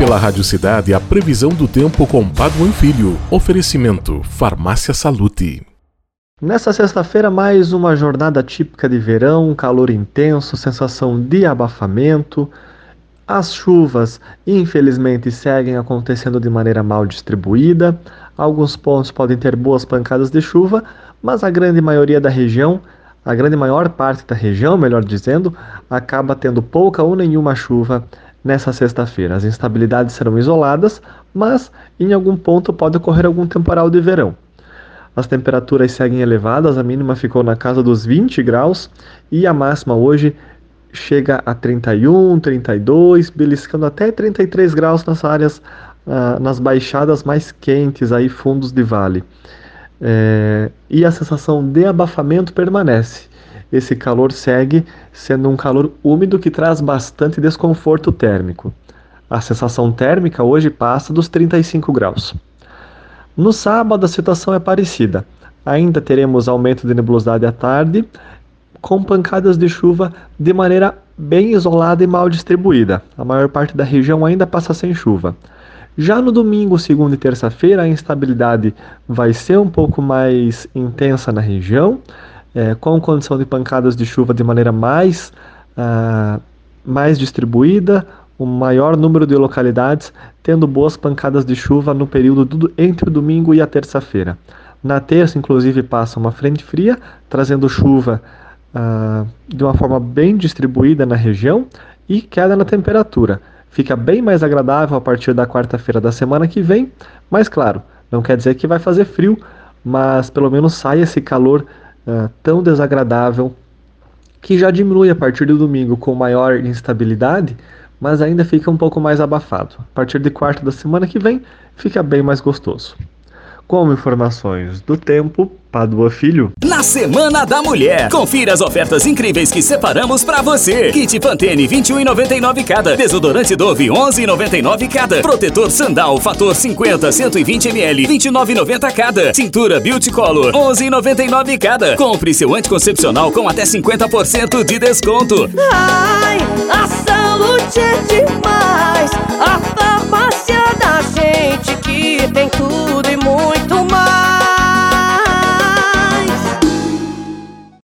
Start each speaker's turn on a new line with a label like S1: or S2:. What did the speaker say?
S1: pela Rádio Cidade a previsão do tempo com Paduan Filho. Oferecimento Farmácia Salute.
S2: Nessa sexta-feira, mais uma jornada típica de verão, calor intenso, sensação de abafamento. As chuvas, infelizmente, seguem acontecendo de maneira mal distribuída. Alguns pontos podem ter boas pancadas de chuva, mas a grande maioria da região, a grande maior parte da região, melhor dizendo, acaba tendo pouca ou nenhuma chuva nessa sexta-feira. As instabilidades serão isoladas, mas em algum ponto pode ocorrer algum temporal de verão. As temperaturas seguem elevadas, a mínima ficou na casa dos 20 graus e a máxima hoje chega a 31, 32, beliscando até 33 graus nas áreas, uh, nas baixadas mais quentes, aí fundos de vale. É, e a sensação de abafamento permanece. Esse calor segue sendo um calor úmido que traz bastante desconforto térmico. A sensação térmica hoje passa dos 35 graus. No sábado, a situação é parecida. Ainda teremos aumento de nebulosidade à tarde, com pancadas de chuva de maneira bem isolada e mal distribuída. A maior parte da região ainda passa sem chuva. Já no domingo, segunda e terça-feira, a instabilidade vai ser um pouco mais intensa na região, é, com condição de pancadas de chuva de maneira mais, uh, mais distribuída, o maior número de localidades tendo boas pancadas de chuva no período do, entre o domingo e a terça-feira. Na terça, inclusive, passa uma frente fria, trazendo chuva uh, de uma forma bem distribuída na região e queda na temperatura. Fica bem mais agradável a partir da quarta-feira da semana que vem, mas claro, não quer dizer que vai fazer frio, mas pelo menos sai esse calor uh, tão desagradável que já diminui a partir do domingo com maior instabilidade mas ainda fica um pouco mais abafado. A partir de quarta da semana que vem, fica bem mais gostoso. Com informações do tempo, Padua Filho.
S3: Na Semana da Mulher, confira as ofertas incríveis que separamos para você. Kit Pantene 21,99 cada. Desodorante Dove 11,99 cada. Protetor Sandal Fator 50 120 ml 29,90 cada. Cintura Beauty Color 11,99 cada. Compre seu anticoncepcional com até 50% de desconto.
S4: Ai, a saúde é